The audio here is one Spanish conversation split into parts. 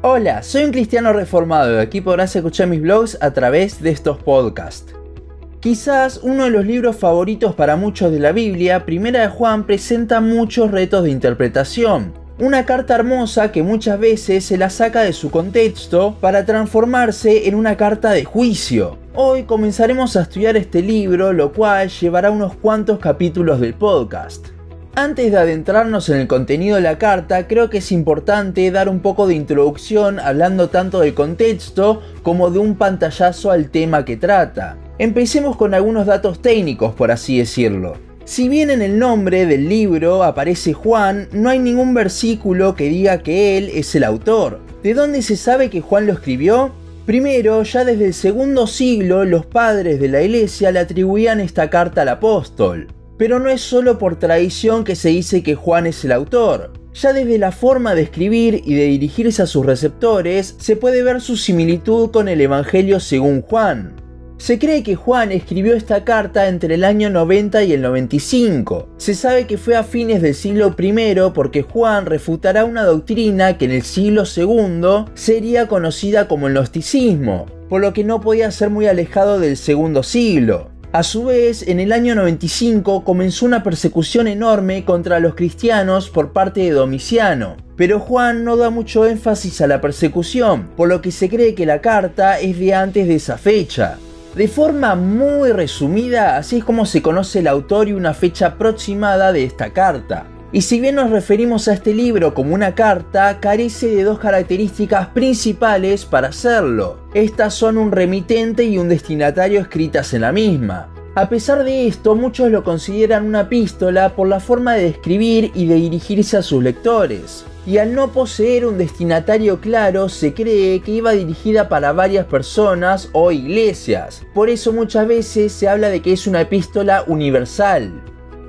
Hola, soy un cristiano reformado y aquí podrás escuchar mis blogs a través de estos podcasts. Quizás uno de los libros favoritos para muchos de la Biblia, Primera de Juan, presenta muchos retos de interpretación. Una carta hermosa que muchas veces se la saca de su contexto para transformarse en una carta de juicio. Hoy comenzaremos a estudiar este libro, lo cual llevará unos cuantos capítulos del podcast. Antes de adentrarnos en el contenido de la carta, creo que es importante dar un poco de introducción hablando tanto del contexto como de un pantallazo al tema que trata. Empecemos con algunos datos técnicos, por así decirlo. Si bien en el nombre del libro aparece Juan, no hay ningún versículo que diga que él es el autor. ¿De dónde se sabe que Juan lo escribió? Primero, ya desde el segundo siglo, los padres de la iglesia le atribuían esta carta al apóstol. Pero no es solo por tradición que se dice que Juan es el autor. Ya desde la forma de escribir y de dirigirse a sus receptores se puede ver su similitud con el Evangelio según Juan. Se cree que Juan escribió esta carta entre el año 90 y el 95. Se sabe que fue a fines del siglo I porque Juan refutará una doctrina que en el siglo II sería conocida como el gnosticismo, por lo que no podía ser muy alejado del segundo siglo. A su vez, en el año 95 comenzó una persecución enorme contra los cristianos por parte de Domiciano. Pero Juan no da mucho énfasis a la persecución, por lo que se cree que la carta es de antes de esa fecha. De forma muy resumida, así es como se conoce el autor y una fecha aproximada de esta carta. Y si bien nos referimos a este libro como una carta, carece de dos características principales para hacerlo. Estas son un remitente y un destinatario escritas en la misma. A pesar de esto, muchos lo consideran una epístola por la forma de escribir y de dirigirse a sus lectores. Y al no poseer un destinatario claro, se cree que iba dirigida para varias personas o iglesias. Por eso muchas veces se habla de que es una epístola universal.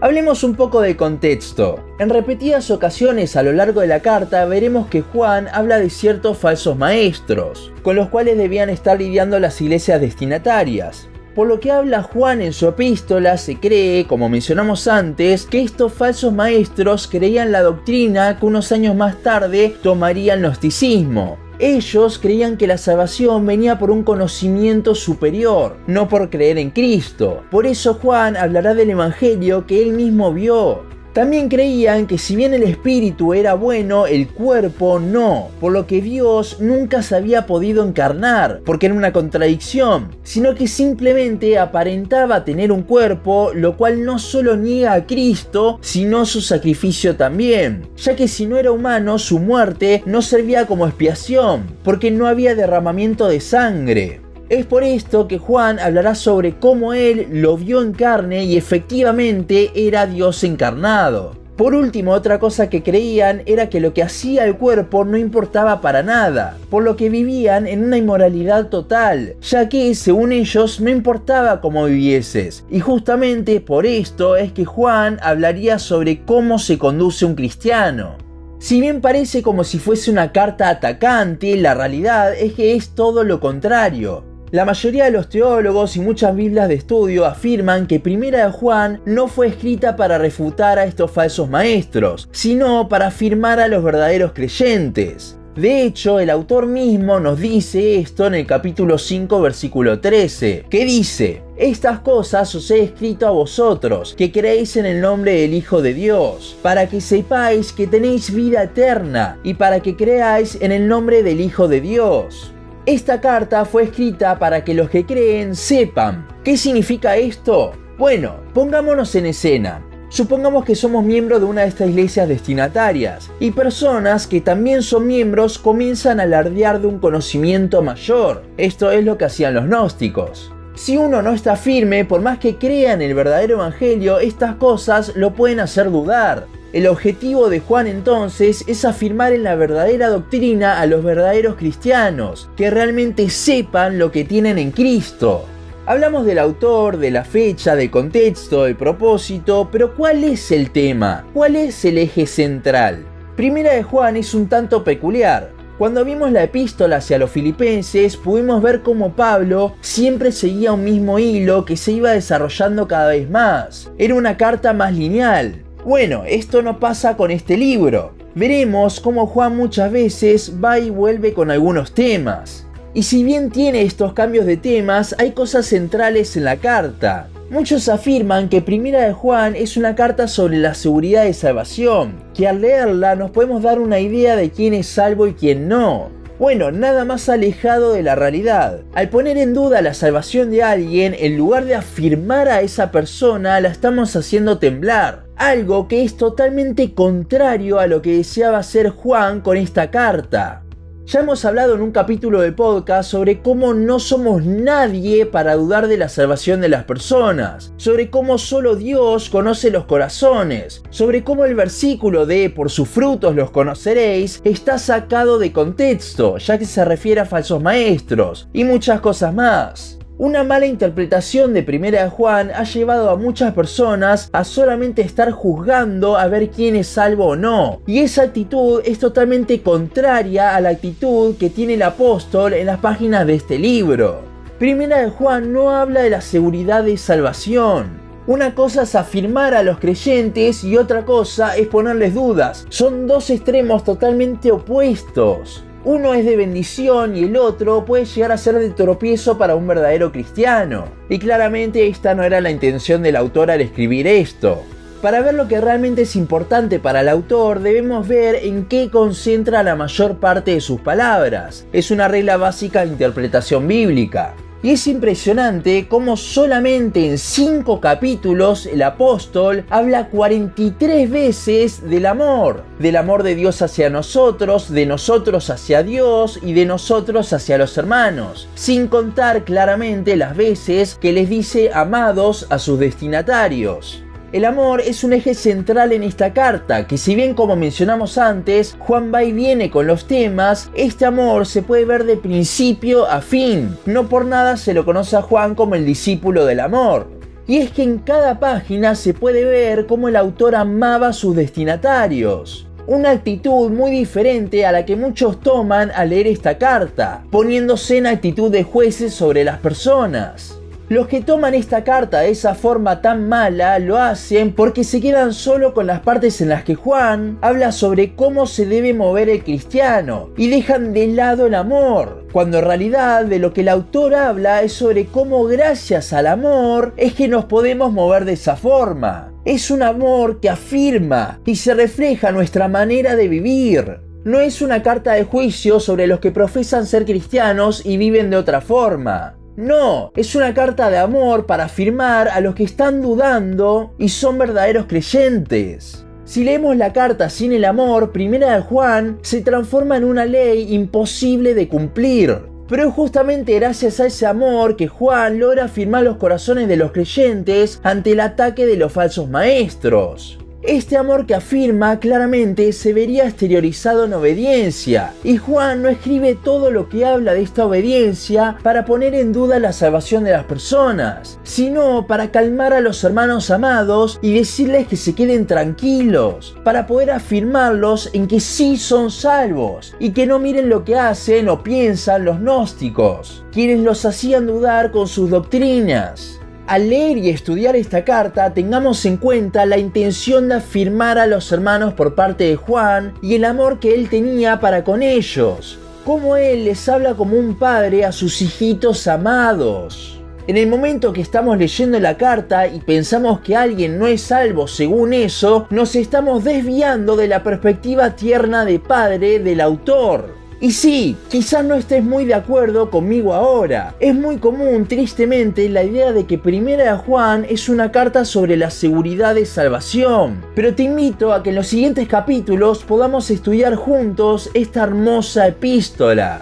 Hablemos un poco de contexto. En repetidas ocasiones a lo largo de la carta veremos que Juan habla de ciertos falsos maestros, con los cuales debían estar lidiando las iglesias destinatarias. Por lo que habla Juan en su epístola, se cree, como mencionamos antes, que estos falsos maestros creían la doctrina que unos años más tarde tomaría el gnosticismo, ellos creían que la salvación venía por un conocimiento superior, no por creer en Cristo. Por eso Juan hablará del Evangelio que él mismo vio. También creían que si bien el espíritu era bueno, el cuerpo no, por lo que Dios nunca se había podido encarnar, porque era una contradicción, sino que simplemente aparentaba tener un cuerpo, lo cual no solo niega a Cristo, sino su sacrificio también, ya que si no era humano, su muerte no servía como expiación, porque no había derramamiento de sangre. Es por esto que Juan hablará sobre cómo él lo vio en carne y efectivamente era Dios encarnado. Por último, otra cosa que creían era que lo que hacía el cuerpo no importaba para nada, por lo que vivían en una inmoralidad total, ya que según ellos no importaba cómo vivieses. Y justamente por esto es que Juan hablaría sobre cómo se conduce un cristiano. Si bien parece como si fuese una carta atacante, la realidad es que es todo lo contrario. La mayoría de los teólogos y muchas Biblias de estudio afirman que Primera de Juan no fue escrita para refutar a estos falsos maestros, sino para afirmar a los verdaderos creyentes. De hecho, el autor mismo nos dice esto en el capítulo 5, versículo 13, que dice, estas cosas os he escrito a vosotros, que creéis en el nombre del Hijo de Dios, para que sepáis que tenéis vida eterna, y para que creáis en el nombre del Hijo de Dios. Esta carta fue escrita para que los que creen sepan. ¿Qué significa esto? Bueno, pongámonos en escena. Supongamos que somos miembros de una de estas iglesias destinatarias y personas que también son miembros comienzan a alardear de un conocimiento mayor. Esto es lo que hacían los gnósticos. Si uno no está firme, por más que crea en el verdadero evangelio, estas cosas lo pueden hacer dudar. El objetivo de Juan entonces es afirmar en la verdadera doctrina a los verdaderos cristianos, que realmente sepan lo que tienen en Cristo. Hablamos del autor, de la fecha, del contexto, del propósito, pero ¿cuál es el tema? ¿Cuál es el eje central? Primera de Juan es un tanto peculiar. Cuando vimos la epístola hacia los filipenses, pudimos ver cómo Pablo siempre seguía un mismo hilo que se iba desarrollando cada vez más. Era una carta más lineal, bueno, esto no pasa con este libro. Veremos cómo Juan muchas veces va y vuelve con algunos temas. Y si bien tiene estos cambios de temas, hay cosas centrales en la carta. Muchos afirman que Primera de Juan es una carta sobre la seguridad de salvación, que al leerla nos podemos dar una idea de quién es salvo y quién no. Bueno, nada más alejado de la realidad. Al poner en duda la salvación de alguien, en lugar de afirmar a esa persona, la estamos haciendo temblar. Algo que es totalmente contrario a lo que deseaba hacer Juan con esta carta. Ya hemos hablado en un capítulo de podcast sobre cómo no somos nadie para dudar de la salvación de las personas, sobre cómo solo Dios conoce los corazones, sobre cómo el versículo de por sus frutos los conoceréis está sacado de contexto, ya que se refiere a falsos maestros, y muchas cosas más. Una mala interpretación de Primera de Juan ha llevado a muchas personas a solamente estar juzgando a ver quién es salvo o no. Y esa actitud es totalmente contraria a la actitud que tiene el apóstol en las páginas de este libro. Primera de Juan no habla de la seguridad de salvación. Una cosa es afirmar a los creyentes y otra cosa es ponerles dudas. Son dos extremos totalmente opuestos. Uno es de bendición y el otro puede llegar a ser de tropiezo para un verdadero cristiano. Y claramente esta no era la intención del autor al escribir esto. Para ver lo que realmente es importante para el autor, debemos ver en qué concentra la mayor parte de sus palabras. Es una regla básica de interpretación bíblica. Y es impresionante cómo solamente en 5 capítulos el apóstol habla 43 veces del amor. Del amor de Dios hacia nosotros, de nosotros hacia Dios y de nosotros hacia los hermanos. Sin contar claramente las veces que les dice amados a sus destinatarios. El amor es un eje central en esta carta, que si bien como mencionamos antes, Juan va y viene con los temas, este amor se puede ver de principio a fin. No por nada se lo conoce a Juan como el discípulo del amor. Y es que en cada página se puede ver cómo el autor amaba a sus destinatarios una actitud muy diferente a la que muchos toman al leer esta carta, poniéndose en actitud de jueces sobre las personas. Los que toman esta carta de esa forma tan mala lo hacen porque se quedan solo con las partes en las que Juan habla sobre cómo se debe mover el cristiano y dejan de lado el amor, cuando en realidad de lo que el autor habla es sobre cómo gracias al amor es que nos podemos mover de esa forma. Es un amor que afirma y se refleja nuestra manera de vivir. No es una carta de juicio sobre los que profesan ser cristianos y viven de otra forma. No, es una carta de amor para afirmar a los que están dudando y son verdaderos creyentes. Si leemos la carta sin el amor, primera de Juan se transforma en una ley imposible de cumplir. Pero es justamente gracias a ese amor que Juan logra afirmar los corazones de los creyentes ante el ataque de los falsos maestros. Este amor que afirma claramente se vería exteriorizado en obediencia, y Juan no escribe todo lo que habla de esta obediencia para poner en duda la salvación de las personas, sino para calmar a los hermanos amados y decirles que se queden tranquilos, para poder afirmarlos en que sí son salvos y que no miren lo que hacen o piensan los gnósticos, quienes los hacían dudar con sus doctrinas al leer y estudiar esta carta tengamos en cuenta la intención de afirmar a los hermanos por parte de Juan y el amor que él tenía para con ellos, como él les habla como un padre a sus hijitos amados. En el momento que estamos leyendo la carta y pensamos que alguien no es salvo según eso, nos estamos desviando de la perspectiva tierna de padre del autor. Y sí, quizás no estés muy de acuerdo conmigo ahora. Es muy común, tristemente, la idea de que Primera de Juan es una carta sobre la seguridad de salvación. Pero te invito a que en los siguientes capítulos podamos estudiar juntos esta hermosa epístola.